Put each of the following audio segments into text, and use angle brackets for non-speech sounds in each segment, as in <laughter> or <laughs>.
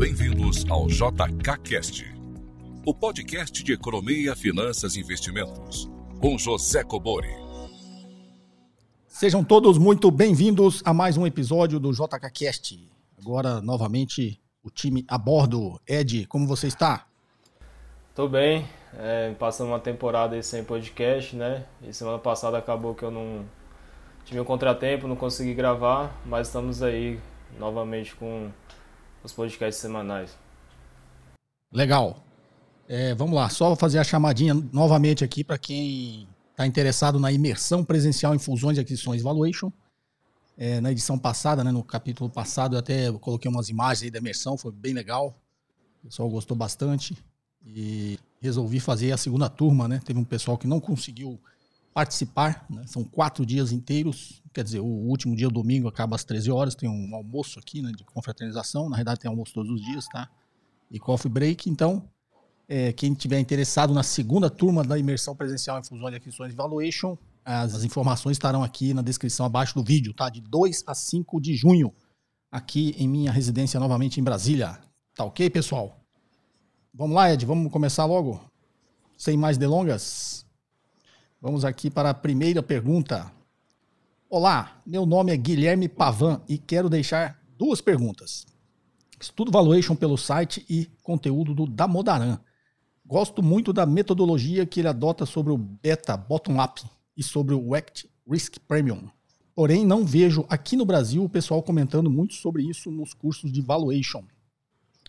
bem-vindos ao JKCast, o podcast de economia, finanças e investimentos, com José Cobori. Sejam todos muito bem-vindos a mais um episódio do JKCast. Agora, novamente, o time a bordo. Ed, como você está? Tô bem, é, passando uma temporada aí sem podcast, né? E semana passada acabou que eu não tive um contratempo, não consegui gravar, mas estamos aí novamente com os podcasts semanais. Legal. É, vamos lá, só fazer a chamadinha novamente aqui para quem está interessado na imersão presencial em fusões e aquisições valuation. É, na edição passada, né, no capítulo passado, eu até coloquei umas imagens aí da imersão, foi bem legal. O pessoal gostou bastante. E resolvi fazer a segunda turma, né? Teve um pessoal que não conseguiu participar, né? são quatro dias inteiros, quer dizer, o último dia, domingo, acaba às 13 horas, tem um almoço aqui, né, de confraternização, na verdade tem almoço todos os dias, tá? E coffee break, então, é, quem tiver interessado na segunda turma da imersão presencial em fusões e aquisições de valuation, as, as, informações estarão aqui na descrição abaixo do vídeo, tá? De 2 a 5 de junho, aqui em minha residência novamente em Brasília. Tá ok, pessoal? Vamos lá, Ed, vamos começar logo? Sem mais delongas? Vamos aqui para a primeira pergunta. Olá, meu nome é Guilherme Pavan e quero deixar duas perguntas. Estudo valuation pelo site e conteúdo do Damodaran. Gosto muito da metodologia que ele adota sobre o beta bottom-up e sobre o Act Risk Premium. Porém, não vejo aqui no Brasil o pessoal comentando muito sobre isso nos cursos de valuation.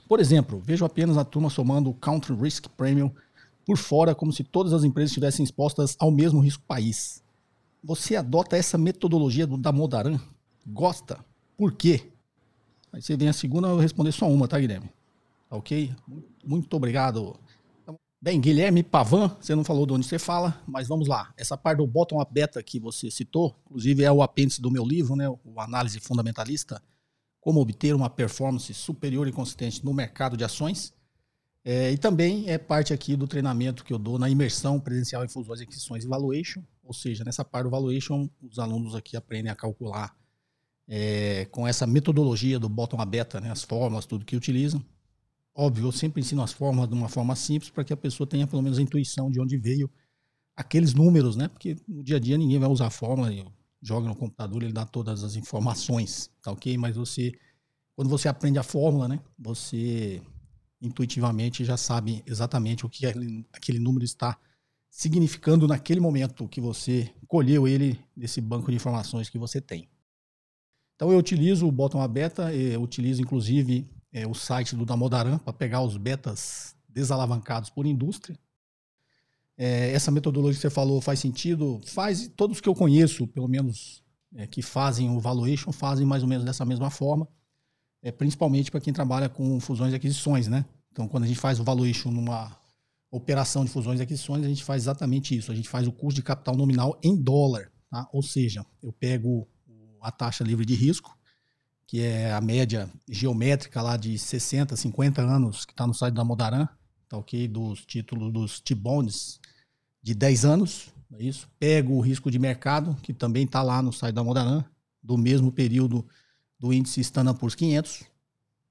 Por exemplo, vejo apenas a turma somando o Country Risk Premium por fora, como se todas as empresas estivessem expostas ao mesmo risco país. Você adota essa metodologia do Damodaran? Gosta? Por quê? Aí você vem a segunda, eu vou responder só uma, tá, Guilherme? Tá ok? Muito obrigado. Bem, Guilherme Pavan, você não falou de onde você fala, mas vamos lá. Essa parte do bottom-up beta que você citou, inclusive é o apêndice do meu livro, né, o Análise Fundamentalista, como obter uma performance superior e consistente no mercado de ações. É, e também é parte aqui do treinamento que eu dou na imersão presencial em fusões, aquisições e valuation. Ou seja, nessa parte do valuation, os alunos aqui aprendem a calcular é, com essa metodologia do bottom a beta, né, as fórmulas, tudo que utilizam. Óbvio, eu sempre ensino as fórmulas de uma forma simples para que a pessoa tenha pelo menos a intuição de onde veio aqueles números, né? Porque no dia a dia ninguém vai usar a fórmula, joga no computador, ele dá todas as informações, tá ok? Mas você, quando você aprende a fórmula, né? Você intuitivamente já sabe exatamente o que aquele número está significando naquele momento que você colheu ele nesse banco de informações que você tem. Então eu utilizo o bottom beta, eu utilizo inclusive é, o site do Damodaran para pegar os betas desalavancados por indústria. É, essa metodologia que você falou faz sentido? Faz. Todos que eu conheço, pelo menos é, que fazem o valuation, fazem mais ou menos dessa mesma forma é, principalmente para quem trabalha com fusões e aquisições, né? Então, quando a gente faz o valuation numa operação de fusões e aquisições, a gente faz exatamente isso. A gente faz o custo de capital nominal em dólar, tá? Ou seja, eu pego a taxa livre de risco, que é a média geométrica lá de 60, 50 anos, que está no site da Modaran, tá ok? Dos títulos dos T-bonds de 10 anos, é isso? Pego o risco de mercado, que também está lá no site da Modaran, do mesmo período do índice Standard Poor's 500,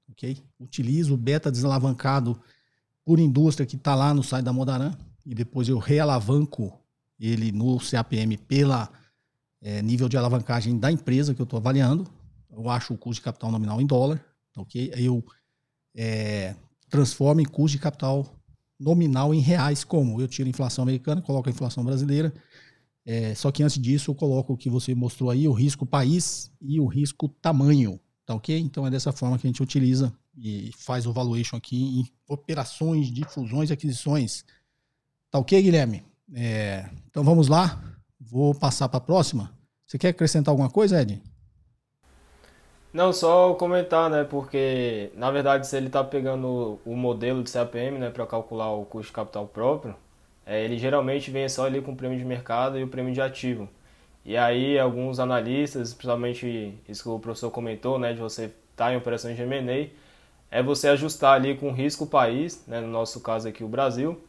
ok? Utilizo o beta desalavancado por indústria que está lá no site da Modaran e depois eu realavanco ele no CAPM pela é, nível de alavancagem da empresa que eu estou avaliando. Eu acho o custo de capital nominal em dólar, ok? Aí eu é, transformo em custo de capital nominal em reais, como eu tiro a inflação americana, coloco a inflação brasileira é, só que antes disso, eu coloco o que você mostrou aí, o risco país e o risco tamanho, tá ok? Então é dessa forma que a gente utiliza e faz o valuation aqui em operações de fusões e aquisições. Tá ok, Guilherme? É, então vamos lá, vou passar para a próxima. Você quer acrescentar alguma coisa, Ed? Não, só comentar, né? Porque na verdade, se ele está pegando o modelo de CAPM, né, para calcular o custo de capital próprio, é, ele geralmente vem só ali com o prêmio de mercado e o prêmio de ativo. E aí alguns analistas, principalmente isso que o professor comentou, né, de você estar tá em operações de M&A, é você ajustar ali com o risco país, né, no nosso caso aqui o Brasil.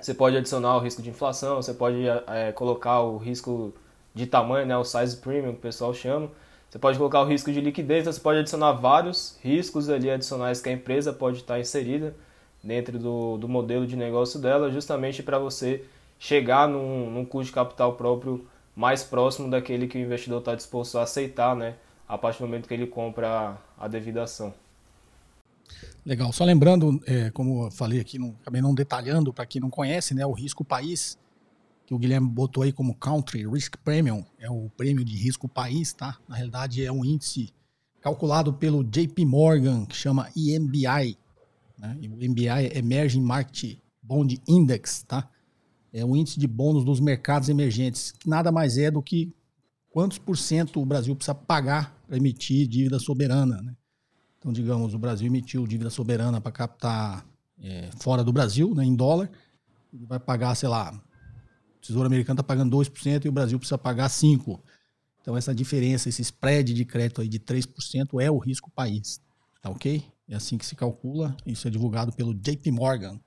Você pode adicionar o risco de inflação, você pode é, colocar o risco de tamanho, né, o size premium que o pessoal chama. Você pode colocar o risco de liquidez, você pode adicionar vários riscos ali adicionais que a empresa pode estar inserida dentro do, do modelo de negócio dela, justamente para você chegar num, num custo de capital próprio mais próximo daquele que o investidor está disposto a aceitar, né, a partir do momento que ele compra a, devida ação. Legal. Só lembrando, é, como eu falei aqui, não, acabei não detalhando para quem não conhece, né, o risco país que o Guilherme botou aí como Country Risk Premium, é o prêmio de risco país, tá? Na realidade é um índice calculado pelo JP Morgan, que chama EMBI, né? E o EMBI é Emerging Market Bond Index, tá? É o índice de bônus dos mercados emergentes, que nada mais é do que quantos por cento o Brasil precisa pagar para emitir dívida soberana, né? Então, digamos, o Brasil emitiu dívida soberana para captar é, fora do Brasil, né, em dólar, ele vai pagar, sei lá, Tesouro Americano está pagando 2% e o Brasil precisa pagar 5%. Então, essa diferença, esse spread de crédito aí de 3% é o risco país. Tá ok? É assim que se calcula. Isso é divulgado pelo JP Morgan.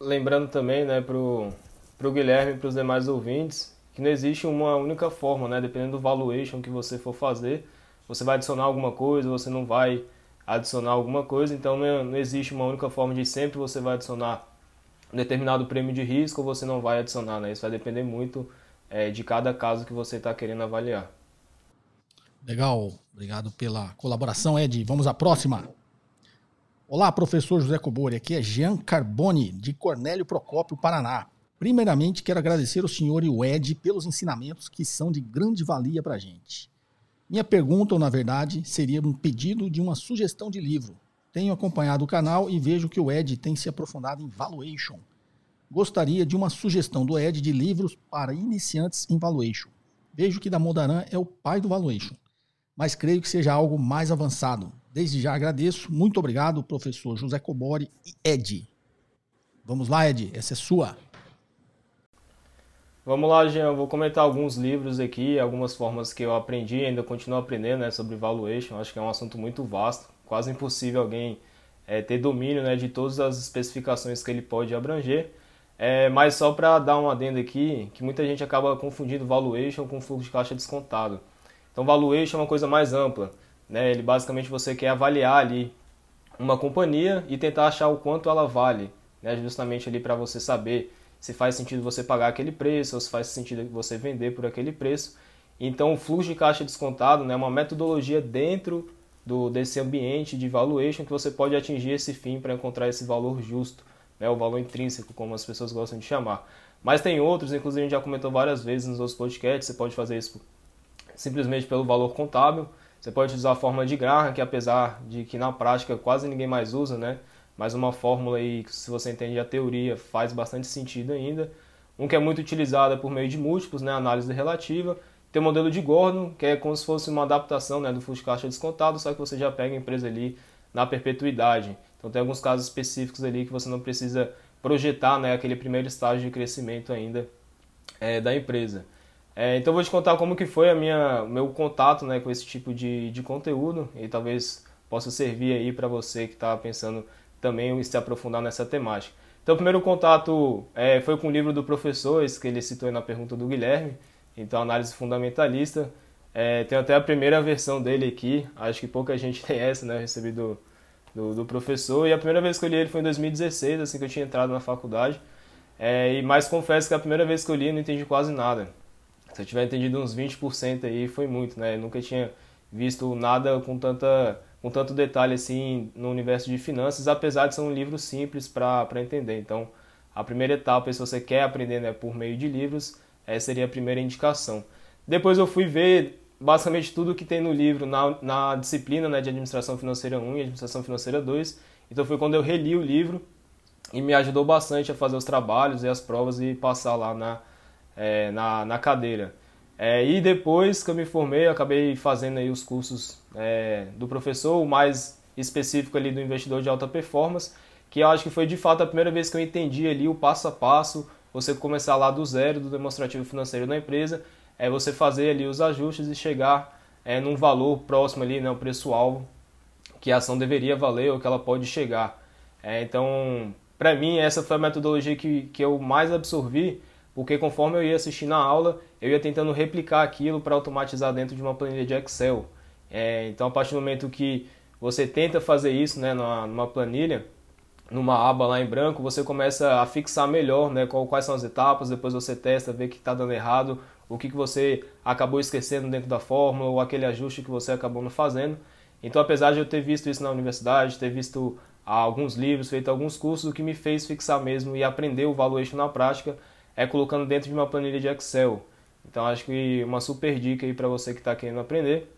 Lembrando também, né, para o Guilherme e para os demais ouvintes, que não existe uma única forma, né? Dependendo do valuation que você for fazer, você vai adicionar alguma coisa, você não vai adicionar alguma coisa. Então, não, não existe uma única forma de sempre você vai adicionar um determinado prêmio de risco ou você não vai adicionar, né? Isso vai depender muito é, de cada caso que você está querendo avaliar. Legal, obrigado pela colaboração, Ed. Vamos à próxima. Olá, professor José Cobori. Aqui é Jean Carboni, de Cornélio Procópio, Paraná. Primeiramente, quero agradecer ao senhor e o Ed pelos ensinamentos que são de grande valia para a gente. Minha pergunta, ou na verdade, seria um pedido de uma sugestão de livro. Tenho acompanhado o canal e vejo que o Ed tem se aprofundado em valuation. Gostaria de uma sugestão do Ed de livros para iniciantes em valuation. Vejo que da Modaran é o pai do valuation, mas creio que seja algo mais avançado. Desde já agradeço. Muito obrigado, professor José Cobori e Ed. Vamos lá, Ed, essa é sua. Vamos lá, Jean. Vou comentar alguns livros aqui, algumas formas que eu aprendi e ainda continuo aprendendo né, sobre valuation. Acho que é um assunto muito vasto quase impossível alguém é, ter domínio né, de todas as especificações que ele pode abranger. É, mas só para dar um adendo aqui, que muita gente acaba confundindo valuation com fluxo de caixa descontado. Então, valuation é uma coisa mais ampla. Né? Ele basicamente você quer avaliar ali uma companhia e tentar achar o quanto ela vale, né? justamente ali para você saber se faz sentido você pagar aquele preço ou se faz sentido você vender por aquele preço. Então, o fluxo de caixa descontado né, é uma metodologia dentro do, desse ambiente de valuation que você pode atingir esse fim para encontrar esse valor justo, né, o valor intrínseco, como as pessoas gostam de chamar. Mas tem outros, inclusive a gente já comentou várias vezes nos outros podcasts, você pode fazer isso simplesmente pelo valor contábil, você pode usar a fórmula de Graham, que apesar de que na prática quase ninguém mais usa, né, mas uma fórmula aí que se você entende a teoria faz bastante sentido ainda. Um que é muito utilizado é por meio de múltiplos, né, análise relativa, tem o modelo de Gordon, que é como se fosse uma adaptação né, do fluxo de caixa descontado, só que você já pega a empresa ali na perpetuidade. Então tem alguns casos específicos ali que você não precisa projetar né, aquele primeiro estágio de crescimento ainda é, da empresa. É, então vou te contar como que foi a minha meu contato né, com esse tipo de, de conteúdo e talvez possa servir aí para você que está pensando também em se aprofundar nessa temática. Então o primeiro contato é, foi com o livro do professor, esse que ele citou na pergunta do Guilherme, então, análise fundamentalista. É, tem até a primeira versão dele aqui, acho que pouca gente <laughs> tem essa, né? Recebi do, do, do, professor. E a primeira vez que eu li ele foi em 2016, assim que eu tinha entrado na faculdade. É, e mais confesso que a primeira vez que eu li eu não entendi quase nada. Se eu tiver entendido uns 20% aí, foi muito, né? Eu nunca tinha visto nada com, tanta, com tanto detalhe assim no universo de finanças, apesar de ser um livro simples para entender. Então, a primeira etapa, se você quer aprender né, por meio de livros, essa seria a primeira indicação. Depois eu fui ver basicamente tudo que tem no livro na, na disciplina né, de Administração Financeira 1 e Administração Financeira 2. Então foi quando eu reli o livro e me ajudou bastante a fazer os trabalhos e as provas e passar lá na, é, na, na cadeira. É, e depois que eu me formei, eu acabei fazendo aí os cursos é, do professor, o mais específico ali do investidor de alta performance, que eu acho que foi de fato a primeira vez que eu entendi ali o passo a passo, você começar lá do zero do demonstrativo financeiro da empresa, é você fazer ali os ajustes e chegar é, num valor próximo ali, né, o preço-alvo que a ação deveria valer ou que ela pode chegar. É, então, para mim, essa foi a metodologia que, que eu mais absorvi, porque conforme eu ia assistindo a aula, eu ia tentando replicar aquilo para automatizar dentro de uma planilha de Excel. É, então, a partir do momento que você tenta fazer isso né, numa, numa planilha, numa aba lá em branco, você começa a fixar melhor né, quais são as etapas, depois você testa, vê que está dando errado, o que, que você acabou esquecendo dentro da fórmula, ou aquele ajuste que você acabou não fazendo. Então, apesar de eu ter visto isso na universidade, ter visto alguns livros, feito alguns cursos, o que me fez fixar mesmo e aprender o valuation na prática é colocando dentro de uma planilha de Excel. Então, acho que uma super dica aí para você que está querendo aprender.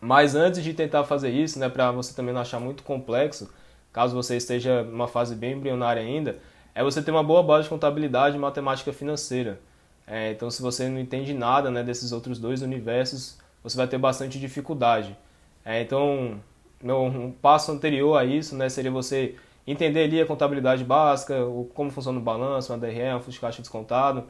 Mas antes de tentar fazer isso, né, para você também não achar muito complexo, caso você esteja numa fase bem embrionária ainda, é você ter uma boa base de contabilidade e matemática financeira. É, então, se você não entende nada né, desses outros dois universos, você vai ter bastante dificuldade. É, então, meu, um passo anterior a isso né, seria você entender ali a contabilidade básica, o, como funciona o balanço, o DRE, um fluxo de caixa descontado,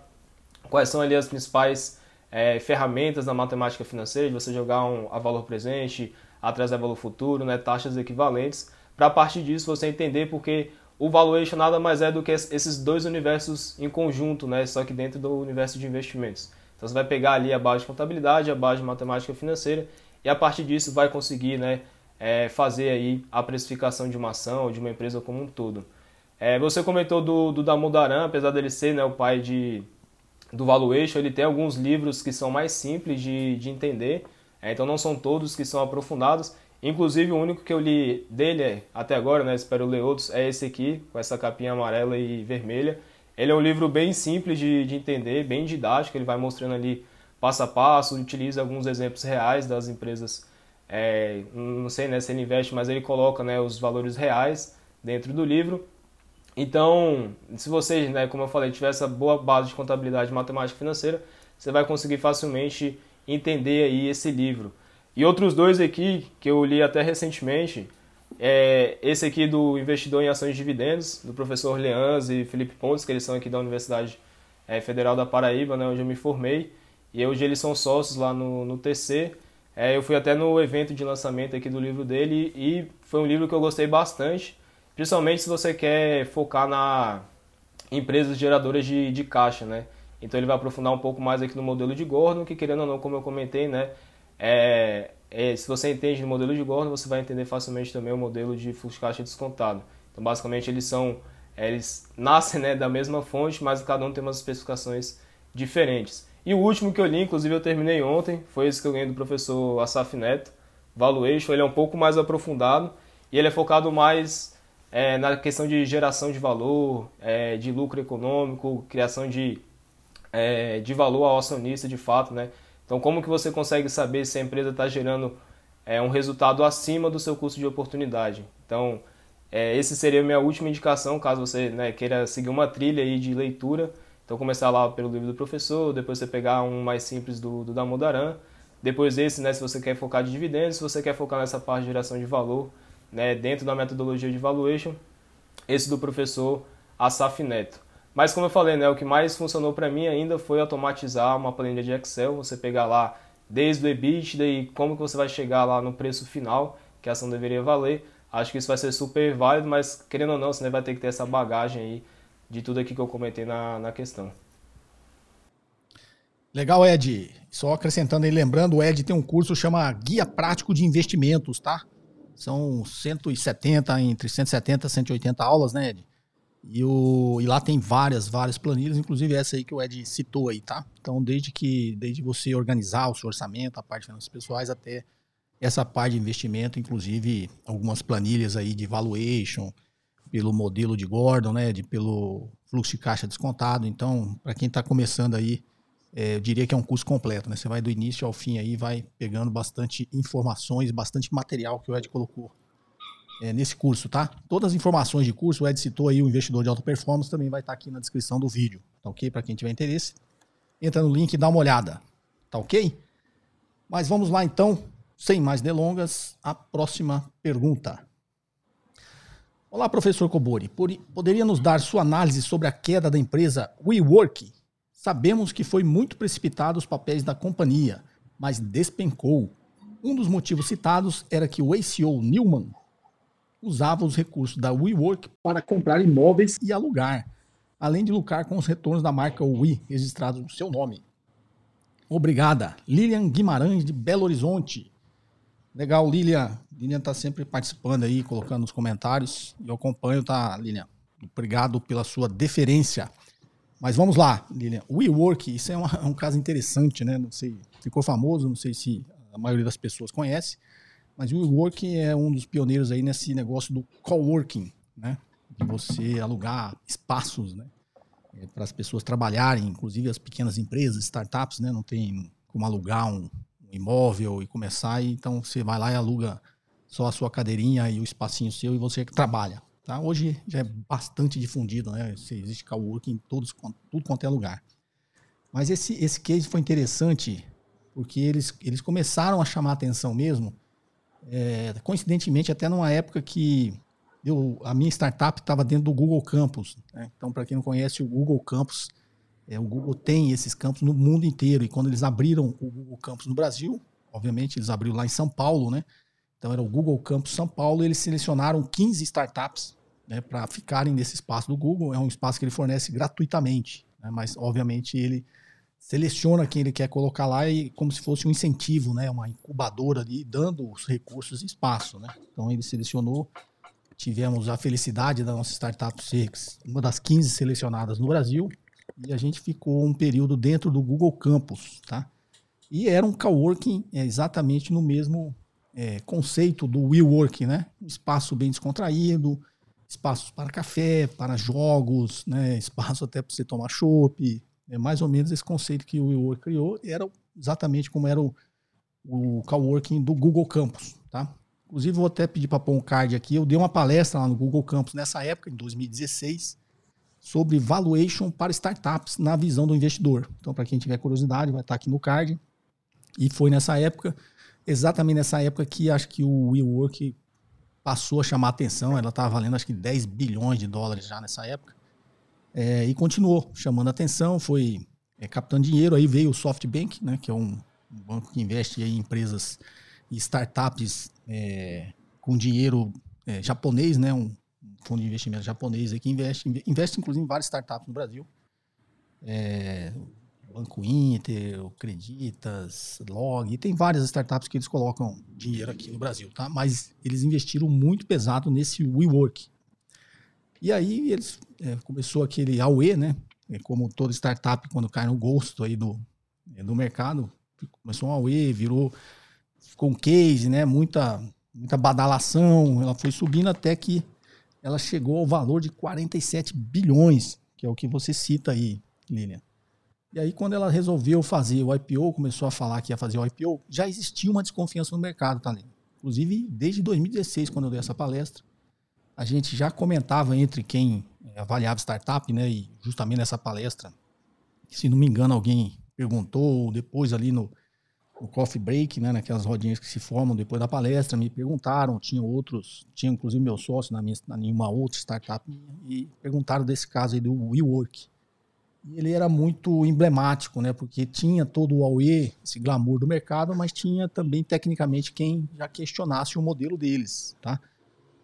quais são ali as principais é, ferramentas da matemática financeira, de você jogar um, a valor presente, atrás da valor futuro, né, taxas equivalentes, para a partir disso você entender porque o valuation nada mais é do que esses dois universos em conjunto, né, só que dentro do universo de investimentos. Então você vai pegar ali a base de contabilidade, a base de matemática financeira e a partir disso vai conseguir né, é, fazer aí a precificação de uma ação ou de uma empresa como um todo. É, você comentou do, do Damodaran, apesar dele ser né, o pai de, do Valuation, ele tem alguns livros que são mais simples de, de entender, é, então não são todos que são aprofundados. Inclusive o único que eu li dele até agora, né, espero ler outros, é esse aqui, com essa capinha amarela e vermelha. Ele é um livro bem simples de, de entender, bem didático, ele vai mostrando ali passo a passo, utiliza alguns exemplos reais das empresas, é, não sei né, se ele investe, mas ele coloca né, os valores reais dentro do livro. Então, se você, né, como eu falei, tiver essa boa base de contabilidade matemática financeira, você vai conseguir facilmente entender aí esse livro. E outros dois aqui, que eu li até recentemente, é esse aqui do Investidor em Ações de Dividendos, do professor Leans e Felipe Pontes, que eles são aqui da Universidade é, Federal da Paraíba, né, onde eu me formei. E hoje eles são sócios lá no, no TC. É, eu fui até no evento de lançamento aqui do livro dele e foi um livro que eu gostei bastante, principalmente se você quer focar na empresas geradoras de, de caixa, né? Então ele vai aprofundar um pouco mais aqui no modelo de Gordon, que querendo ou não, como eu comentei, né? É, é, se você entende no modelo de Gordon, você vai entender facilmente também o modelo de fluxo de caixa descontado. Então basicamente eles são, é, eles nascem né, da mesma fonte, mas cada um tem umas especificações diferentes. E o último que eu li, inclusive eu terminei ontem, foi esse que eu ganhei do professor Asaf Neto, Valuation. Ele é um pouco mais aprofundado e ele é focado mais é, na questão de geração de valor, é, de lucro econômico, criação de, é, de valor ao acionista de fato, né? Então, como que você consegue saber se a empresa está gerando é, um resultado acima do seu custo de oportunidade? Então, é, esse seria a minha última indicação, caso você né, queira seguir uma trilha aí de leitura então começar lá pelo livro do professor, depois você pegar um mais simples do, do Damodaran, depois esse, né, se você quer focar de dividendos, se você quer focar nessa parte de geração de valor, né, dentro da metodologia de valuation, esse do professor Asaf Neto. Mas como eu falei, né, o que mais funcionou para mim ainda foi automatizar uma planilha de Excel, você pegar lá desde o EBITDA e como que você vai chegar lá no preço final que a ação deveria valer. Acho que isso vai ser super válido, mas querendo ou não, você vai ter que ter essa bagagem aí de tudo aqui que eu comentei na, na questão. Legal, Ed. Só acrescentando aí, lembrando, o Ed tem um curso chama Guia Prático de Investimentos, tá? São 170, entre 170 e 180 aulas, né, Ed? E, o, e lá tem várias, várias planilhas, inclusive essa aí que o Ed citou aí, tá? Então, desde que desde você organizar o seu orçamento, a parte de finanças pessoais, até essa parte de investimento, inclusive algumas planilhas aí de valuation, pelo modelo de Gordon, né, de, pelo fluxo de caixa descontado. Então, para quem está começando aí, é, eu diria que é um curso completo, né? Você vai do início ao fim aí, vai pegando bastante informações, bastante material que o Ed colocou é, nesse curso, tá? Todas as informações de curso, o Ed citou aí o investidor de alta performance, também vai estar tá aqui na descrição do vídeo, tá ok? Para quem tiver interesse, entra no link e dá uma olhada, tá ok? Mas vamos lá então, sem mais delongas, a próxima pergunta. Olá, professor Kobori. Poderia nos dar sua análise sobre a queda da empresa WeWork? Sabemos que foi muito precipitado os papéis da companhia, mas despencou. Um dos motivos citados era que o ACO Newman usava os recursos da WeWork para comprar imóveis e alugar, além de lucrar com os retornos da marca We registrados no seu nome. Obrigada, Lilian Guimarães de Belo Horizonte. Legal, Lilian. Lilian está sempre participando aí, colocando nos comentários. Eu acompanho, tá, Lilian? Obrigado pela sua deferência. Mas vamos lá, Lilian. WeWork, isso é, uma, é um caso interessante, né? Não sei, ficou famoso, não sei se a maioria das pessoas conhece, mas o WeWork é um dos pioneiros aí nesse negócio do coworking, né? De você alugar espaços, né? É, para as pessoas trabalharem, inclusive as pequenas empresas, startups, né? Não tem como alugar um, um imóvel e começar, e então você vai lá e aluga só a sua cadeirinha e o espacinho seu e você que trabalha. Tá? Hoje já é bastante difundido, né? Existe coworking em todos, tudo quanto é lugar. Mas esse, esse case foi interessante porque eles, eles começaram a chamar atenção mesmo, é, coincidentemente, até numa época que eu, a minha startup estava dentro do Google Campus. Né? Então, para quem não conhece, o Google Campus, é, o Google tem esses campos no mundo inteiro. E quando eles abriram o Google Campus no Brasil, obviamente eles abriram lá em São Paulo, né? Então era o Google Campus São Paulo. E eles selecionaram 15 startups né, para ficarem nesse espaço do Google. É um espaço que ele fornece gratuitamente, né, mas obviamente ele seleciona quem ele quer colocar lá e como se fosse um incentivo, né, uma incubadora ali, dando os recursos e espaço. Né. Então ele selecionou, tivemos a felicidade da nossa startup ser uma das 15 selecionadas no Brasil e a gente ficou um período dentro do Google Campus, tá? E era um coworking é, exatamente no mesmo é, conceito do WeWork, né? Um espaço bem descontraído, espaços para café, para jogos, né, <laughs> espaço até para você tomar chopp. É mais ou menos esse conceito que o WeWork criou. Era exatamente como era o, o coworking do Google Campus, tá? Inclusive, vou até pedir para pôr um card aqui. Eu dei uma palestra lá no Google Campus nessa época, em 2016, sobre valuation para startups na visão do investidor. Então, para quem tiver curiosidade, vai estar aqui no card. E foi nessa época, exatamente nessa época que acho que o WeWork passou a chamar a atenção. Ela estava valendo acho que 10 bilhões de dólares já nessa época. É, e continuou chamando a atenção, foi é, captando dinheiro. Aí veio o SoftBank, né, que é um, um banco que investe em empresas e startups é, com dinheiro é, japonês, né, um fundo de investimento japonês que investe, investe inclusive em várias startups no Brasil. Banco Inter, Creditas, Log, e tem várias startups que eles colocam dinheiro aqui no Brasil, tá? Mas eles investiram muito pesado nesse WeWork. E aí eles é, começou aquele AUE, né? É como toda startup quando cai no gosto aí do, é, do mercado, começou um AUE, virou ficou um case, né? Muita muita badalação, ela foi subindo até que ela chegou ao valor de 47 bilhões, que é o que você cita aí, Lilian. E aí, quando ela resolveu fazer o IPO, começou a falar que ia fazer o IPO, já existia uma desconfiança no mercado, tá? Inclusive, desde 2016, quando eu dei essa palestra, a gente já comentava entre quem eh, avaliava startup, né? E justamente nessa palestra, se não me engano, alguém perguntou, depois ali no, no coffee break, né, naquelas rodinhas que se formam depois da palestra, me perguntaram, tinha outros, tinha inclusive meu sócio na minha, na nenhuma outra startup, e perguntaram desse caso aí do WeWork. Ele era muito emblemático, né? Porque tinha todo o AUE, esse glamour do mercado, mas tinha também, tecnicamente, quem já questionasse o modelo deles, tá?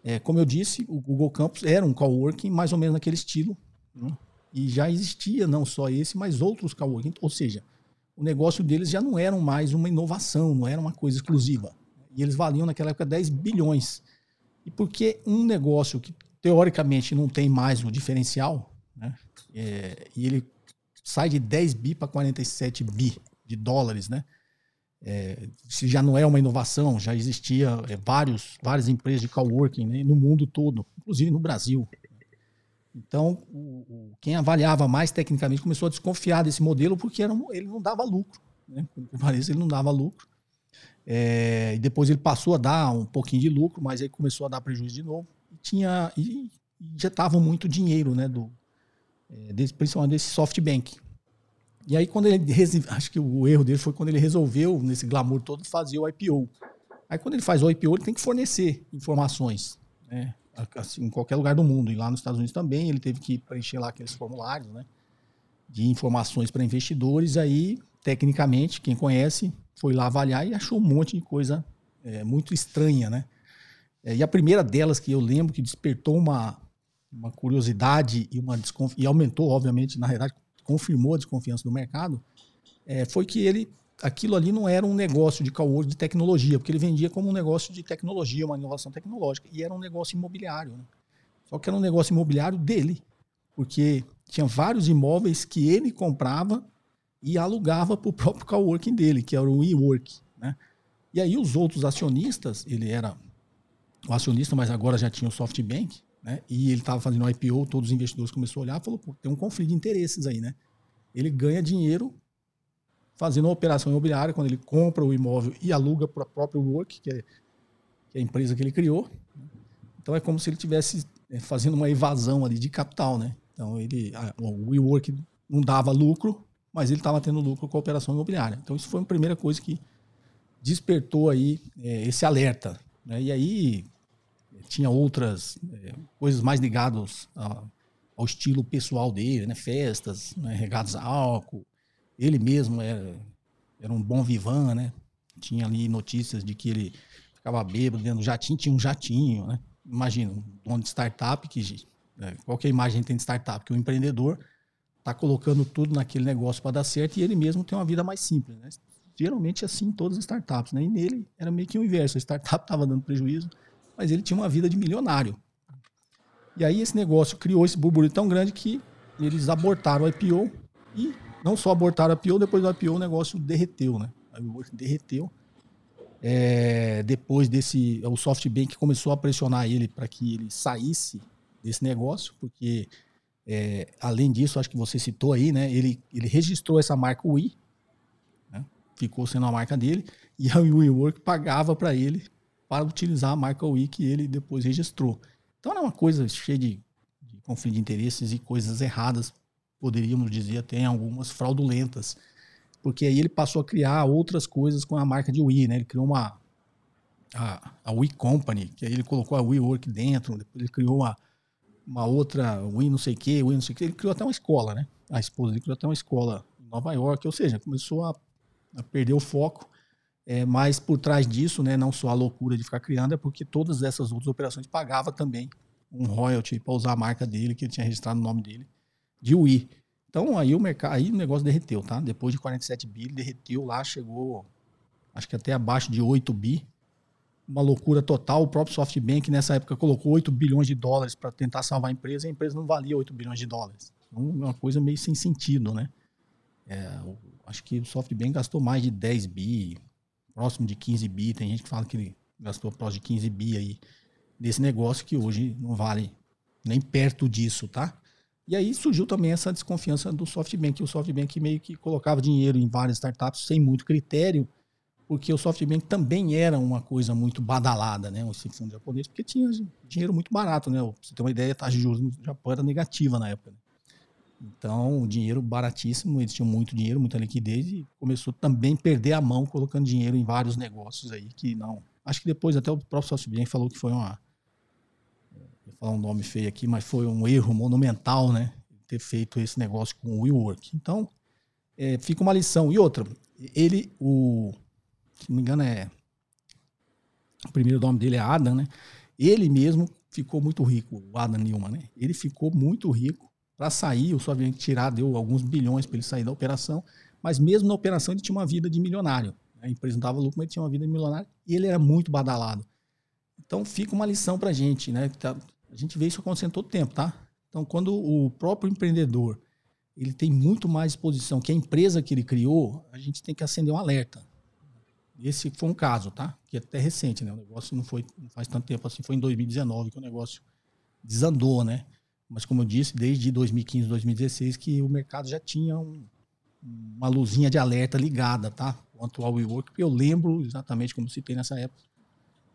É, como eu disse, o Google Campus era um coworking mais ou menos naquele estilo, né? e já existia não só esse, mas outros coworking. Ou seja, o negócio deles já não era mais uma inovação, não era uma coisa exclusiva. E eles valiam naquela época 10 bilhões. E porque um negócio que teoricamente não tem mais o diferencial? É, e ele sai de 10 bi para 47 bi de dólares, né? É, se já não é uma inovação, já existia é, vários, várias empresas de coworking né, no mundo todo, inclusive no Brasil. Então, o, o, quem avaliava mais tecnicamente começou a desconfiar desse modelo porque era, ele não dava lucro. Né? Parece, ele não dava lucro. É, e depois ele passou a dar um pouquinho de lucro, mas aí começou a dar prejuízo de novo. E, tinha, e, injetavam muito dinheiro né, do, desse, principalmente desse SoftBank. E aí, quando ele. Acho que o erro dele foi quando ele resolveu, nesse glamour todo, fazer o IPO. Aí, quando ele faz o IPO, ele tem que fornecer informações, né? Assim, em qualquer lugar do mundo. E lá nos Estados Unidos também, ele teve que preencher lá aqueles formulários, né? De informações para investidores. Aí, tecnicamente, quem conhece, foi lá avaliar e achou um monte de coisa é, muito estranha, né? É, e a primeira delas que eu lembro que despertou uma, uma curiosidade e uma desconf... e aumentou, obviamente, na realidade, confirmou a desconfiança do mercado, é, foi que ele aquilo ali não era um negócio de cowork de tecnologia, porque ele vendia como um negócio de tecnologia, uma inovação tecnológica, e era um negócio imobiliário. Né? Só que era um negócio imobiliário dele, porque tinha vários imóveis que ele comprava e alugava para o próprio coworking dele, que era o WeWork. Né? E aí os outros acionistas, ele era o acionista, mas agora já tinha o SoftBank, né? e ele estava fazendo o IPO, todos os investidores começaram a olhar e falou, tem um conflito de interesses aí, né? Ele ganha dinheiro fazendo uma operação imobiliária, quando ele compra o imóvel e aluga para o próprio Work, que é, que é a empresa que ele criou. Então é como se ele tivesse é, fazendo uma evasão ali de capital, né? Então ele, a, o WeWork não dava lucro, mas ele estava tendo lucro com a operação imobiliária. Então isso foi a primeira coisa que despertou aí é, esse alerta. Né? E aí tinha outras é, coisas mais ligadas a, ao estilo pessoal dele, né? Festas, né? regados a álcool, ele mesmo era, era um bom vivan, né? Tinha ali notícias de que ele ficava bêbado dentro do jatinho, tinha um jatinho, né? Imagina, um dono de startup, que é, qualquer imagem tem de startup, que o empreendedor está colocando tudo naquele negócio para dar certo e ele mesmo tem uma vida mais simples, né? Geralmente é assim em todas as startups, né? E nele era meio que o inverso, a startup <laughs> estava dando prejuízo, mas ele tinha uma vida de milionário. E aí esse negócio criou esse burburinho tão grande que eles abortaram o IPO e não só abortaram a IPO, depois do IPO o negócio derreteu, né? O derreteu. É, depois desse, o SoftBank começou a pressionar ele para que ele saísse desse negócio, porque é, além disso, acho que você citou aí, né? Ele, ele registrou essa marca Wii, né, ficou sendo a marca dele, e a WeWork pagava para ele para utilizar a marca Wii que ele depois registrou. Então era uma coisa cheia de, de conflito de interesses e coisas erradas poderíamos dizer até algumas fraudulentas, porque aí ele passou a criar outras coisas com a marca de Wii, né? Ele criou uma a, a Wii Company, que aí ele colocou a Wii Work dentro, depois ele criou uma, uma outra Wii não sei o que, Wii não sei o que, ele criou até uma escola, né? A esposa dele criou até uma escola em Nova York, ou seja, começou a, a perder o foco, é, mas por trás disso, né, não só a loucura de ficar criando, é porque todas essas outras operações pagava também um royalty para usar a marca dele, que ele tinha registrado o nome dele, de Wii. Então aí o mercado, aí o negócio derreteu, tá? Depois de 47 bi, ele derreteu lá, chegou acho que até abaixo de 8 bi. Uma loucura total. O próprio SoftBank nessa época colocou 8 bilhões de dólares para tentar salvar a empresa e a empresa não valia 8 bilhões de dólares. Então, é uma coisa meio sem sentido, né? É, acho que o SoftBank gastou mais de 10 bi, próximo de 15 bi. Tem gente que fala que ele gastou próximo de 15 bi aí nesse negócio que hoje não vale nem perto disso, tá? E aí surgiu também essa desconfiança do SoftBank. O SoftBank meio que colocava dinheiro em várias startups sem muito critério, porque o SoftBank também era uma coisa muito badalada, né? Esse fundo japonês, porque tinha dinheiro muito barato, né? Pra você ter uma ideia, a taxa de juros no Japão era negativa na época. Né? Então, dinheiro baratíssimo, eles tinham muito dinheiro, muita liquidez e começou também a perder a mão colocando dinheiro em vários negócios aí que não. Acho que depois até o próprio SoftBank falou que foi uma vou falar um nome feio aqui, mas foi um erro monumental, né? Ter feito esse negócio com o WeWork. Então, é, fica uma lição. E outra, ele, o. Se não me engano, é. O primeiro nome dele é Adam, né? Ele mesmo ficou muito rico, o Adam Newman, né? Ele ficou muito rico para sair, o Soviet tirar, deu alguns bilhões para ele sair da operação, mas mesmo na operação ele tinha uma vida de milionário. A empresa não dava lucro, mas ele tinha uma vida de milionário e ele era muito badalado. Então fica uma lição para a gente, né? Tá, a gente vê isso acontecendo todo tempo, tá? Então, quando o próprio empreendedor ele tem muito mais exposição que a empresa que ele criou, a gente tem que acender um alerta. Esse foi um caso, tá? Que é até recente, né? O negócio não foi não faz tanto tempo assim, foi em 2019 que o negócio desandou, né? Mas como eu disse, desde 2015, 2016 que o mercado já tinha um, uma luzinha de alerta ligada, tá? Quanto ao WeWork, eu lembro exatamente como citei nessa época,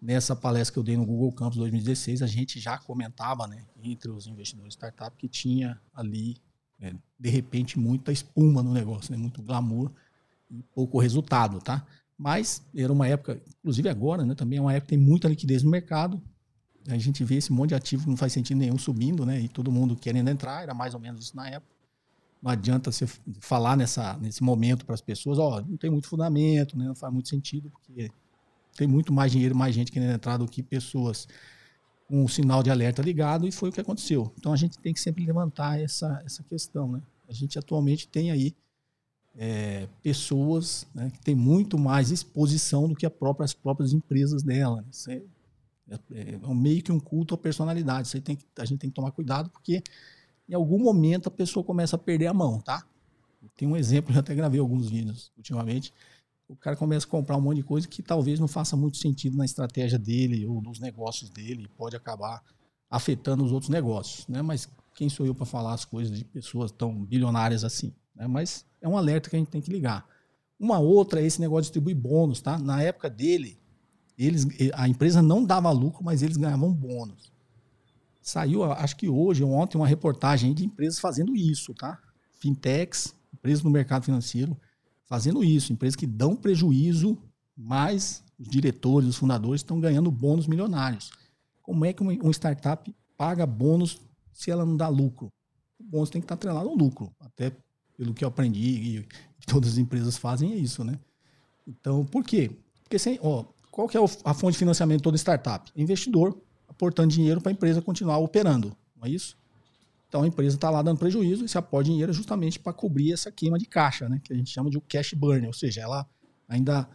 Nessa palestra que eu dei no Google Campus 2016, a gente já comentava, né, entre os investidores startup, que tinha ali, é, de repente, muita espuma no negócio, né, muito glamour e pouco resultado, tá? Mas era uma época, inclusive agora, né, também é uma época que tem muita liquidez no mercado. A gente vê esse monte de ativo não faz sentido nenhum subindo, né, e todo mundo querendo entrar, era mais ou menos isso na época. Não adianta você falar nessa, nesse momento para as pessoas, ó, oh, não tem muito fundamento, né, não faz muito sentido, porque tem muito mais dinheiro, mais gente querendo entrar do que pessoas com um sinal de alerta ligado, e foi o que aconteceu. Então a gente tem que sempre levantar essa, essa questão. Né? A gente atualmente tem aí é, pessoas né, que têm muito mais exposição do que própria, as próprias empresas dela. Né? É, é, meio que um culto à personalidade. Isso tem que, a gente tem que tomar cuidado, porque em algum momento a pessoa começa a perder a mão, tá? Tem um exemplo, eu até gravei alguns vídeos ultimamente. O cara começa a comprar um monte de coisa que talvez não faça muito sentido na estratégia dele ou nos negócios dele, pode acabar afetando os outros negócios, né? Mas quem sou eu para falar as coisas de pessoas tão bilionárias assim? Né? Mas é um alerta que a gente tem que ligar. Uma outra é esse negócio de distribuir bônus, tá? Na época dele, eles, a empresa não dava lucro, mas eles ganhavam bônus. Saiu, acho que hoje ou ontem, uma reportagem de empresas fazendo isso, tá? Fintechs, empresas no mercado financeiro, fazendo isso. Empresas que dão prejuízo, mas os diretores, os fundadores estão ganhando bônus milionários. Como é que uma, uma startup paga bônus se ela não dá lucro? O bônus tem que estar atrelado ao lucro. Até pelo que eu aprendi e todas as empresas fazem é isso, né? Então, por quê? Porque sem, ó, qual que é a fonte de financiamento de toda startup? Investidor aportando dinheiro para a empresa continuar operando, não é isso? Então a empresa está lá dando prejuízo e se aporta dinheiro justamente para cobrir essa queima de caixa, né? Que a gente chama de cash burn, ou seja, ela ainda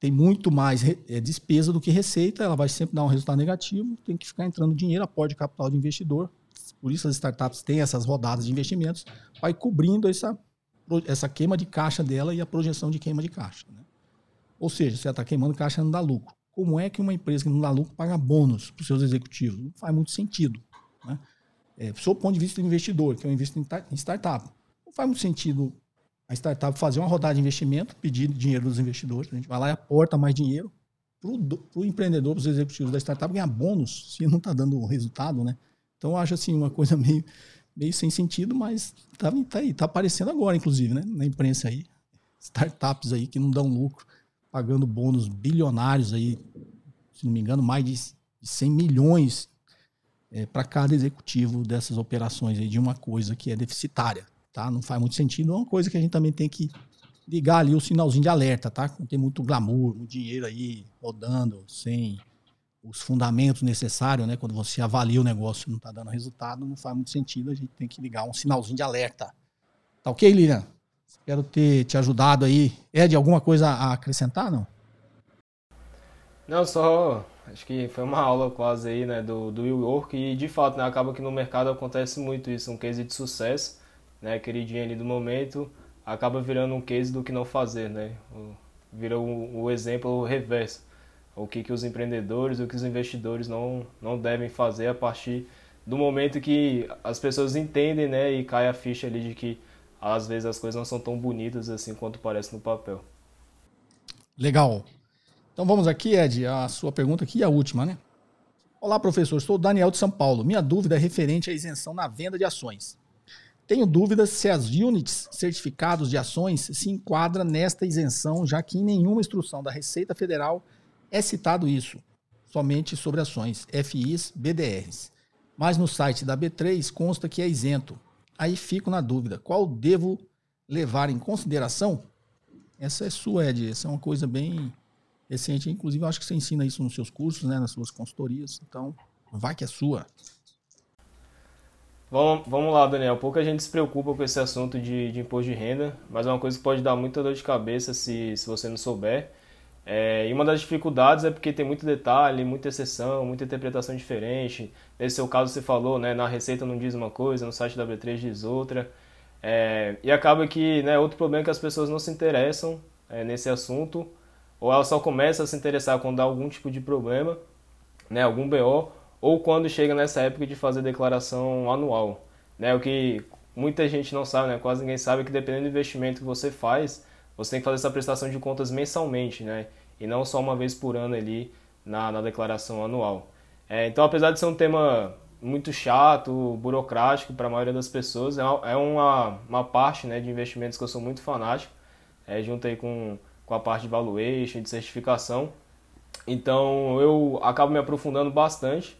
tem muito mais é, despesa do que receita, ela vai sempre dar um resultado negativo, tem que ficar entrando dinheiro, aporte de capital de investidor. Por isso as startups têm essas rodadas de investimentos, vai cobrindo essa, essa queima de caixa dela e a projeção de queima de caixa. Né? Ou seja, se ela está queimando caixa, não dá lucro. Como é que uma empresa que não dá lucro paga bônus para os seus executivos? Não faz muito sentido. Né? É, sob o ponto de vista do investidor, que eu invisto em startup, não faz muito sentido a startup fazer uma rodada de investimento, pedir dinheiro dos investidores, a gente vai lá e aporta mais dinheiro para o empreendedor, para os executivos da startup ganhar bônus se não está dando resultado, né? Então eu acho assim uma coisa <laughs> meio, meio sem sentido, mas tá, tá aí, tá aparecendo agora, inclusive, né? Na imprensa aí. Startups aí que não dão lucro, pagando bônus bilionários aí, se não me engano, mais de 100 milhões é, para cada executivo dessas operações aí de uma coisa que é deficitária, tá? Não faz muito sentido, é uma coisa que a gente também tem que ligar ali o sinalzinho de alerta, tá? Não tem muito glamour, muito dinheiro aí rodando sem os fundamentos necessários, né? Quando você avalia o negócio e não está dando resultado, não faz muito sentido, a gente tem que ligar um sinalzinho de alerta. Tá ok, Lilian? Espero ter te ajudado aí. É de alguma coisa a acrescentar, não? Não, só acho que foi uma aula quase aí, né, do, do Will York e de fato, né, acaba que no mercado acontece muito isso, um case de sucesso, né, queridinho ali do momento, acaba virando um case do que não fazer, né, vira o, o exemplo reverso o que, que os empreendedores, o que os investidores não, não devem fazer a partir do momento que as pessoas entendem né, e cai a ficha ali de que às vezes as coisas não são tão bonitas assim quanto parece no papel. Legal. Então vamos aqui, Ed, a sua pergunta aqui e a última, né? Olá, professor. Sou o Daniel de São Paulo. Minha dúvida é referente à isenção na venda de ações. Tenho dúvidas se as units certificados de ações se enquadram nesta isenção, já que em nenhuma instrução da Receita Federal é citado isso, somente sobre ações, FIs, BDRs. Mas no site da B3 consta que é isento. Aí fico na dúvida, qual devo levar em consideração? Essa é sua, Ed. Essa é uma coisa bem recente. Inclusive, eu acho que você ensina isso nos seus cursos, né, nas suas consultorias. Então, vai que é sua. Vamos, vamos lá, Daniel. Pouca gente se preocupa com esse assunto de, de imposto de renda, mas é uma coisa que pode dar muita dor de cabeça se, se você não souber. É, e uma das dificuldades é porque tem muito detalhe, muita exceção, muita interpretação diferente. Nesse seu caso você falou, né, na receita não diz uma coisa, no site da B3 diz outra. É, e acaba que né, outro problema é que as pessoas não se interessam é, nesse assunto, ou elas só começam a se interessar quando dá algum tipo de problema, né, algum BO, ou quando chega nessa época de fazer declaração anual. Né, o que muita gente não sabe, né, quase ninguém sabe, que dependendo do investimento que você faz, você tem que fazer essa prestação de contas mensalmente, né? E não só uma vez por ano ali na, na declaração anual. É, então, apesar de ser um tema muito chato, burocrático para a maioria das pessoas, é, é uma, uma parte né, de investimentos que eu sou muito fanático, é, junto aí com, com a parte de valuation, de certificação. Então, eu acabo me aprofundando bastante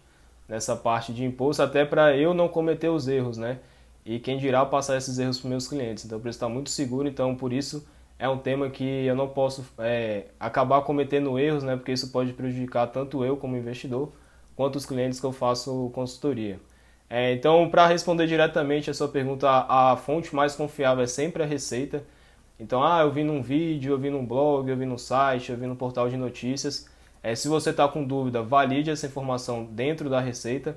nessa parte de imposto, até para eu não cometer os erros, né? E quem dirá passar esses erros para meus clientes. Então, eu preciso estar muito seguro, então por isso é um tema que eu não posso é, acabar cometendo erros, né, porque isso pode prejudicar tanto eu como investidor, quanto os clientes que eu faço consultoria. É, então, para responder diretamente a sua pergunta, a, a, fonte mais confiável é sempre a Receita. Então, ah, eu vi num vídeo, eu vi num blog, eu vi num site, eu vi num portal de notícias. É, se você está com dúvida, valide essa informação dentro da Receita.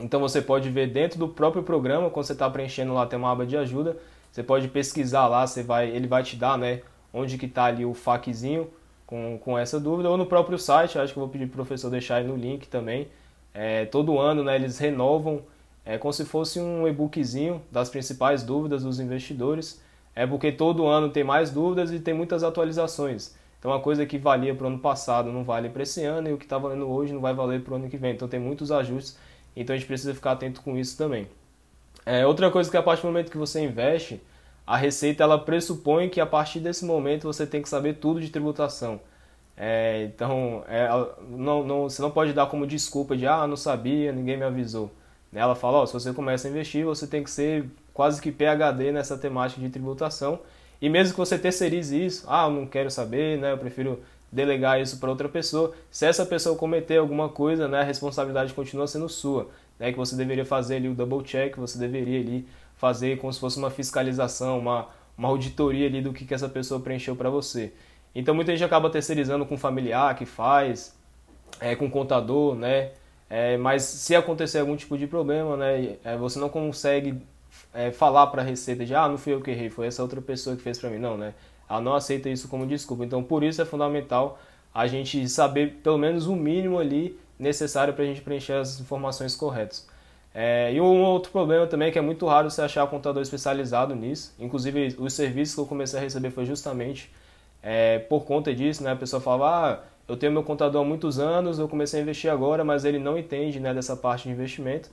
Então você pode ver dentro do próprio programa, quando você está preenchendo lá, tem uma aba de ajuda. Você pode pesquisar lá, você vai, ele vai te dar né, onde que está ali o FAQzinho com, com essa dúvida, ou no próprio site, acho que eu vou pedir para o professor deixar aí no link também. É, todo ano né, eles renovam, é como se fosse um e-bookzinho das principais dúvidas dos investidores. É porque todo ano tem mais dúvidas e tem muitas atualizações. Então, uma coisa que valia para o ano passado não vale para esse ano e o que está valendo hoje não vai valer para o ano que vem. Então, tem muitos ajustes, então a gente precisa ficar atento com isso também. É, outra coisa que a partir do momento que você investe, a receita ela pressupõe que a partir desse momento você tem que saber tudo de tributação. É, então, é, não, não, você não pode dar como desculpa de ah, não sabia, ninguém me avisou. Ela fala, se você começa a investir, você tem que ser quase que PhD nessa temática de tributação. E mesmo que você terceirize isso, ah, eu não quero saber, né, eu prefiro delegar isso para outra pessoa. Se essa pessoa cometer alguma coisa, né, a responsabilidade continua sendo sua. Né, que você deveria fazer ali o double check, você deveria ali fazer como se fosse uma fiscalização, uma, uma auditoria ali do que, que essa pessoa preencheu para você. Então muita gente acaba terceirizando com familiar que faz, é, com contador, né? É, mas se acontecer algum tipo de problema, né, é, você não consegue é, falar para a Receita de ah, não fui eu que errei, foi essa outra pessoa que fez para mim. Não, né? Ela não aceita isso como desculpa. Então por isso é fundamental a gente saber pelo menos o mínimo ali necessário para a gente preencher as informações corretas. É, e um outro problema também é que é muito raro você achar contador especializado nisso. Inclusive, os serviços que eu comecei a receber foi justamente é, por conta disso. Né? A pessoa falava, ah, eu tenho meu contador há muitos anos, eu comecei a investir agora, mas ele não entende né, dessa parte de investimento.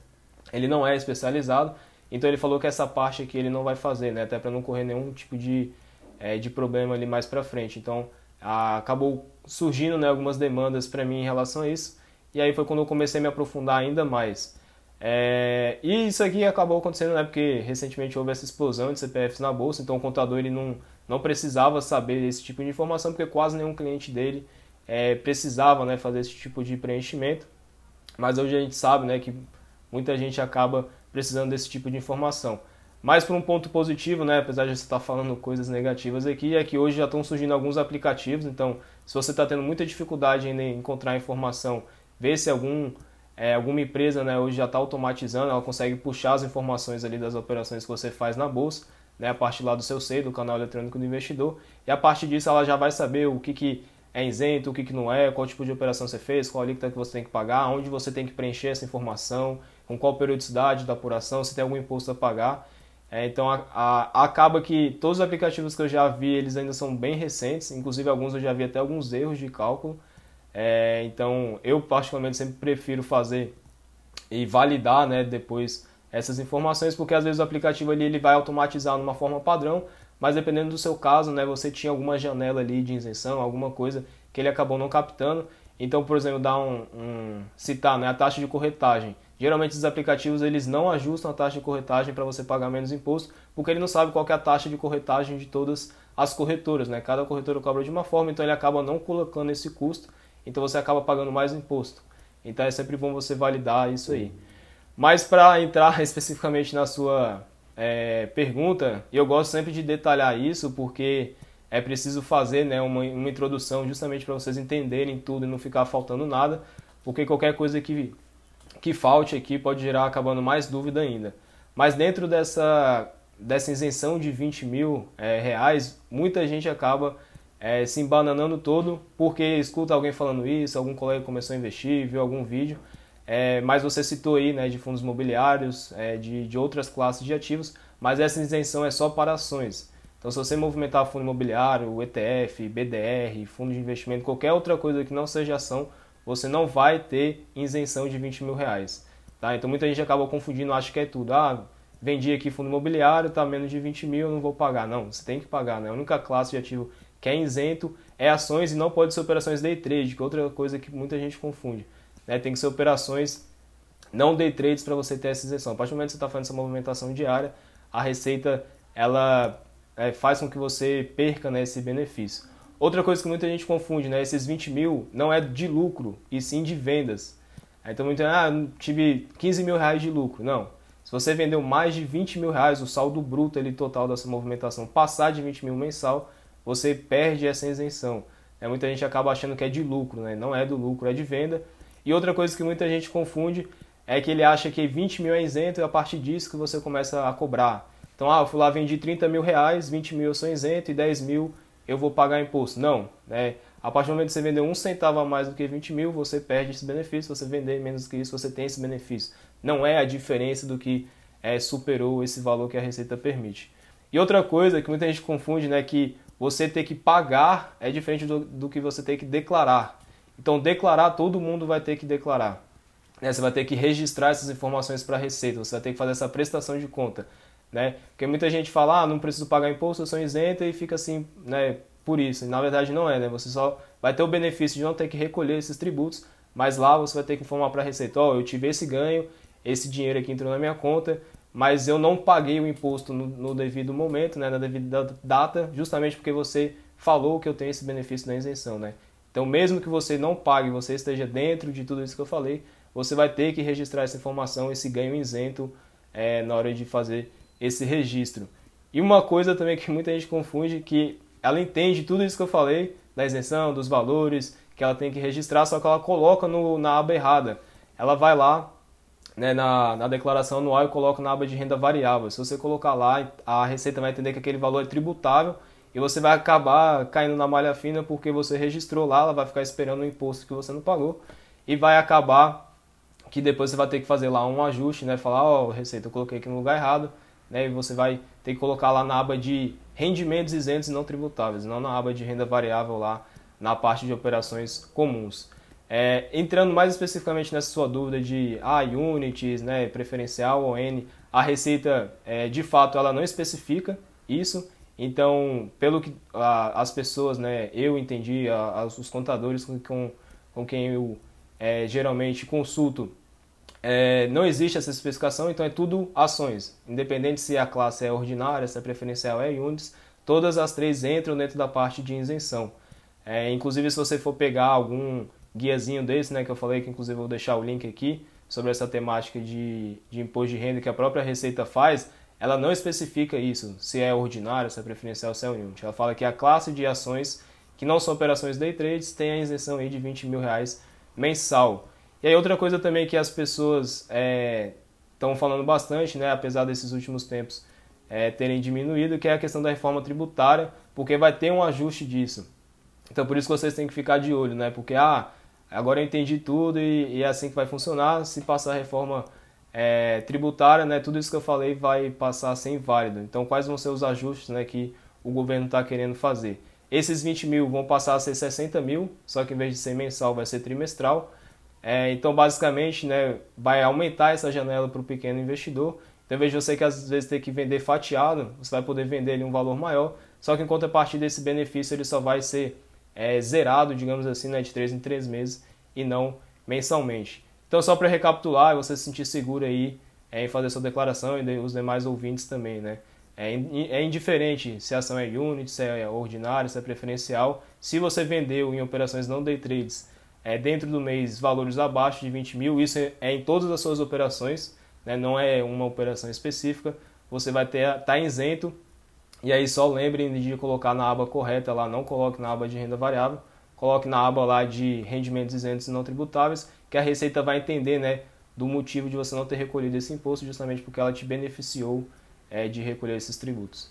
Ele não é especializado. Então ele falou que essa parte aqui ele não vai fazer, né? até para não correr nenhum tipo de, é, de problema ali mais para frente. Então a, acabou surgindo né, algumas demandas para mim em relação a isso. E aí foi quando eu comecei a me aprofundar ainda mais. É, e isso aqui acabou acontecendo né, porque recentemente houve essa explosão de CPFs na bolsa, então o contador ele não, não precisava saber esse tipo de informação, porque quase nenhum cliente dele é, precisava né, fazer esse tipo de preenchimento. Mas hoje a gente sabe né, que muita gente acaba precisando desse tipo de informação. Mas por um ponto positivo, né, apesar de você estar falando coisas negativas aqui, é que hoje já estão surgindo alguns aplicativos, então se você está tendo muita dificuldade em encontrar informação, ver se algum é, alguma empresa né, hoje já está automatizando, ela consegue puxar as informações ali das operações que você faz na bolsa, né, a partir lá do seu SEI, do canal eletrônico do investidor, e a partir disso ela já vai saber o que, que é isento, o que, que não é, qual tipo de operação você fez, qual alíquota que você tem que pagar, onde você tem que preencher essa informação, com qual periodicidade da apuração, se tem algum imposto a pagar. É, então a, a, acaba que todos os aplicativos que eu já vi, eles ainda são bem recentes, inclusive alguns eu já vi até alguns erros de cálculo, é, então, eu particularmente sempre prefiro fazer e validar né, depois essas informações, porque às vezes o aplicativo ali ele vai automatizar numa forma padrão, mas dependendo do seu caso, né, você tinha alguma janela ali de isenção, alguma coisa que ele acabou não captando. Então, por exemplo, dar um, um citar né, a taxa de corretagem. Geralmente os aplicativos eles não ajustam a taxa de corretagem para você pagar menos imposto, porque ele não sabe qual é a taxa de corretagem de todas as corretoras, né? Cada corretora cobra de uma forma, então ele acaba não colocando esse custo então você acaba pagando mais imposto. Então é sempre bom você validar isso aí. Mas para entrar <laughs> especificamente na sua é, pergunta, eu gosto sempre de detalhar isso porque é preciso fazer né, uma, uma introdução justamente para vocês entenderem tudo e não ficar faltando nada, porque qualquer coisa que, que falte aqui pode gerar acabando mais dúvida ainda. Mas dentro dessa, dessa isenção de 20 mil é, reais, muita gente acaba é, se embananando todo porque escuta alguém falando isso, algum colega começou a investir, viu algum vídeo. É, mas você citou aí né, de fundos imobiliários, é, de, de outras classes de ativos, mas essa isenção é só para ações. Então, se você movimentar fundo imobiliário, ETF, BDR, fundo de investimento, qualquer outra coisa que não seja ação, você não vai ter isenção de 20 mil reais. Tá? Então, muita gente acaba confundindo, acha que é tudo. Ah, vendi aqui fundo imobiliário, está menos de 20 mil, eu não vou pagar. Não, você tem que pagar. Né? A única classe de ativo que é isento é ações e não pode ser operações day trade, que é outra coisa que muita gente confunde. Né? Tem que ser operações não day trades para você ter essa isenção. A partir do momento que você está fazendo essa movimentação diária, a receita ela é, faz com que você perca né, esse benefício. Outra coisa que muita gente confunde, né, esses 20 mil não é de lucro, e sim de vendas. Então muita ah, tive 15 mil reais de lucro. Não. Se você vendeu mais de 20 mil reais, o saldo bruto ele, total dessa movimentação passar de 20 mil mensal, você perde essa isenção. É, muita gente acaba achando que é de lucro, né? não é do lucro, é de venda. E outra coisa que muita gente confunde é que ele acha que 20 mil é isento e a partir disso que você começa a cobrar. Então, ah, eu fui lá, vendi 30 mil reais, 20 mil eu sou isento e 10 mil eu vou pagar imposto. Não, né? A partir do momento que você vender um centavo a mais do que 20 mil, você perde esse benefício. Se você vender menos que isso, você tem esse benefício. Não é a diferença do que é, superou esse valor que a Receita permite. E outra coisa que muita gente confunde, né, que você ter que pagar é diferente do, do que você ter que declarar. Então, declarar, todo mundo vai ter que declarar. Né? Você vai ter que registrar essas informações para a Receita, você vai ter que fazer essa prestação de conta. Né? Porque muita gente fala, ah, não preciso pagar imposto, eu sou isenta e fica assim, né, por isso. E na verdade não é, né? Você só vai ter o benefício de não ter que recolher esses tributos, mas lá você vai ter que informar para a Receita, ó, oh, eu tive esse ganho, esse dinheiro aqui entrou na minha conta, mas eu não paguei o imposto no, no devido momento, né, na devida data, justamente porque você falou que eu tenho esse benefício da isenção, né? Então, mesmo que você não pague, você esteja dentro de tudo isso que eu falei, você vai ter que registrar essa informação, esse ganho isento, é, na hora de fazer esse registro. E uma coisa também que muita gente confunde, que ela entende tudo isso que eu falei, da isenção, dos valores, que ela tem que registrar, só que ela coloca no, na aba errada. Ela vai lá né, na, na declaração anual e coloca na aba de renda variável. Se você colocar lá, a Receita vai entender que aquele valor é tributável e você vai acabar caindo na malha fina porque você registrou lá, ela vai ficar esperando o imposto que você não pagou e vai acabar que depois você vai ter que fazer lá um ajuste, né? Falar, ó, oh, Receita, eu coloquei aqui no lugar errado, né? E você vai ter que colocar lá na aba de rendimentos isentos e não tributáveis, não na aba de renda variável lá na parte de operações comuns. É, entrando mais especificamente nessa sua dúvida de ah, units, né, preferencial ou N, a receita é, de fato ela não especifica isso. Então, pelo que a, as pessoas, né, eu entendi, a, os contadores com, com, com quem eu é, geralmente consulto, é, não existe essa especificação, então é tudo ações. Independente se a classe é ordinária, se a preferencial é units, todas as três entram dentro da parte de isenção. É, inclusive, se você for pegar algum guiazinho desse, né, que eu falei, que inclusive eu vou deixar o link aqui, sobre essa temática de, de imposto de renda que a própria Receita faz, ela não especifica isso, se é ordinário, se é preferencial, se é unit. Ela fala que a classe de ações que não são operações day trades tem a isenção aí de 20 mil reais mensal. E aí outra coisa também que as pessoas estão é, falando bastante, né, apesar desses últimos tempos é, terem diminuído, que é a questão da reforma tributária, porque vai ter um ajuste disso. Então por isso que vocês têm que ficar de olho, né? Porque ah, agora eu entendi tudo e, e é assim que vai funcionar. Se passar a reforma é, tributária, né, tudo isso que eu falei vai passar a ser inválido. Então quais vão ser os ajustes né, que o governo está querendo fazer? Esses 20 mil vão passar a ser 60 mil, só que em vez de ser mensal vai ser trimestral. É, então, basicamente, né, vai aumentar essa janela para o pequeno investidor. Então, de você que às vezes ter que vender fatiado, você vai poder vender ele um valor maior. Só que em contrapartida desse benefício, ele só vai ser é, zerado, digamos assim, né, de 3 em 3 meses e não mensalmente. Então, só para recapitular, você se sentir seguro aí é, em fazer sua declaração e os demais ouvintes também, né? É, é indiferente se a ação é unit, se é ordinária, se é preferencial. Se você vendeu em operações não day trades é, dentro do mês valores abaixo de 20 mil, isso é, é em todas as suas operações, né, não é uma operação específica, você vai estar tá isento. E aí só lembrem de colocar na aba correta lá, não coloque na aba de renda variável, coloque na aba lá de rendimentos isentos e não tributáveis, que a Receita vai entender né, do motivo de você não ter recolhido esse imposto, justamente porque ela te beneficiou é, de recolher esses tributos.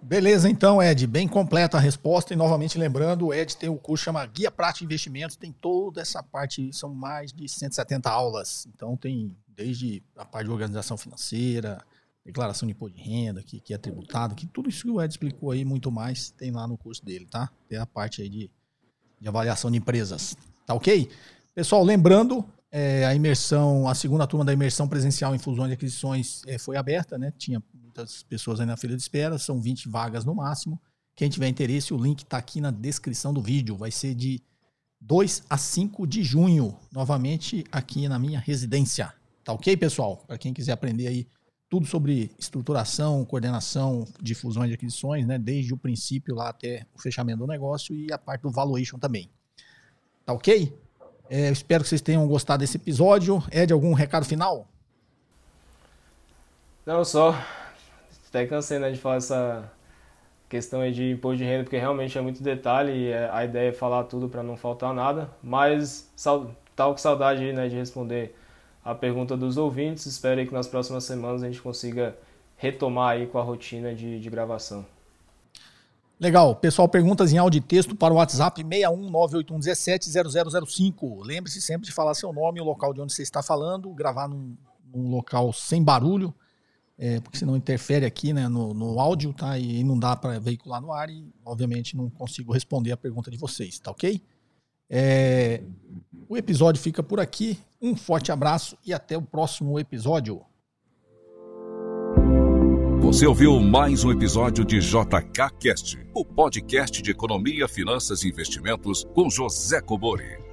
Beleza, então, Ed, bem completa a resposta. E novamente lembrando, o Ed tem o curso chama Guia Prática de Investimentos, tem toda essa parte, são mais de 170 aulas. Então tem desde a parte de organização financeira, declaração de imposto de renda, que, que é tributado, que tudo isso que o Ed explicou aí, muito mais, tem lá no curso dele, tá? Tem a parte aí de, de avaliação de empresas. Tá ok? Pessoal, lembrando, é, a imersão, a segunda turma da imersão presencial em fusões e aquisições é, foi aberta, né? Tinha muitas pessoas aí na fila de espera, são 20 vagas no máximo. Quem tiver interesse, o link está aqui na descrição do vídeo. Vai ser de 2 a 5 de junho, novamente aqui na minha residência. Tá ok, pessoal? Para quem quiser aprender aí tudo sobre estruturação, coordenação de fusões e aquisições, né? Desde o princípio lá até o fechamento do negócio e a parte do valuation também. Tá ok? É, espero que vocês tenham gostado desse episódio. Ed, algum recado final? Não, só. Até cansei né, de falar essa questão aí de imposto de renda, porque realmente é muito detalhe e é, a ideia é falar tudo para não faltar nada. Mas tal com saudade né, de responder a pergunta dos ouvintes. Espero que nas próximas semanas a gente consiga retomar aí com a rotina de, de gravação. Legal. Pessoal, perguntas em áudio e texto para o WhatsApp 61981170005. Lembre-se sempre de falar seu nome, o local de onde você está falando, gravar num, num local sem barulho, é, porque senão interfere aqui né, no, no áudio, tá? E não dá para veicular no ar e, obviamente, não consigo responder a pergunta de vocês, tá ok? É, o episódio fica por aqui. Um forte abraço e até o próximo episódio. Você ouviu mais um episódio de JK Cast, o podcast de economia, finanças e investimentos com José Cobori.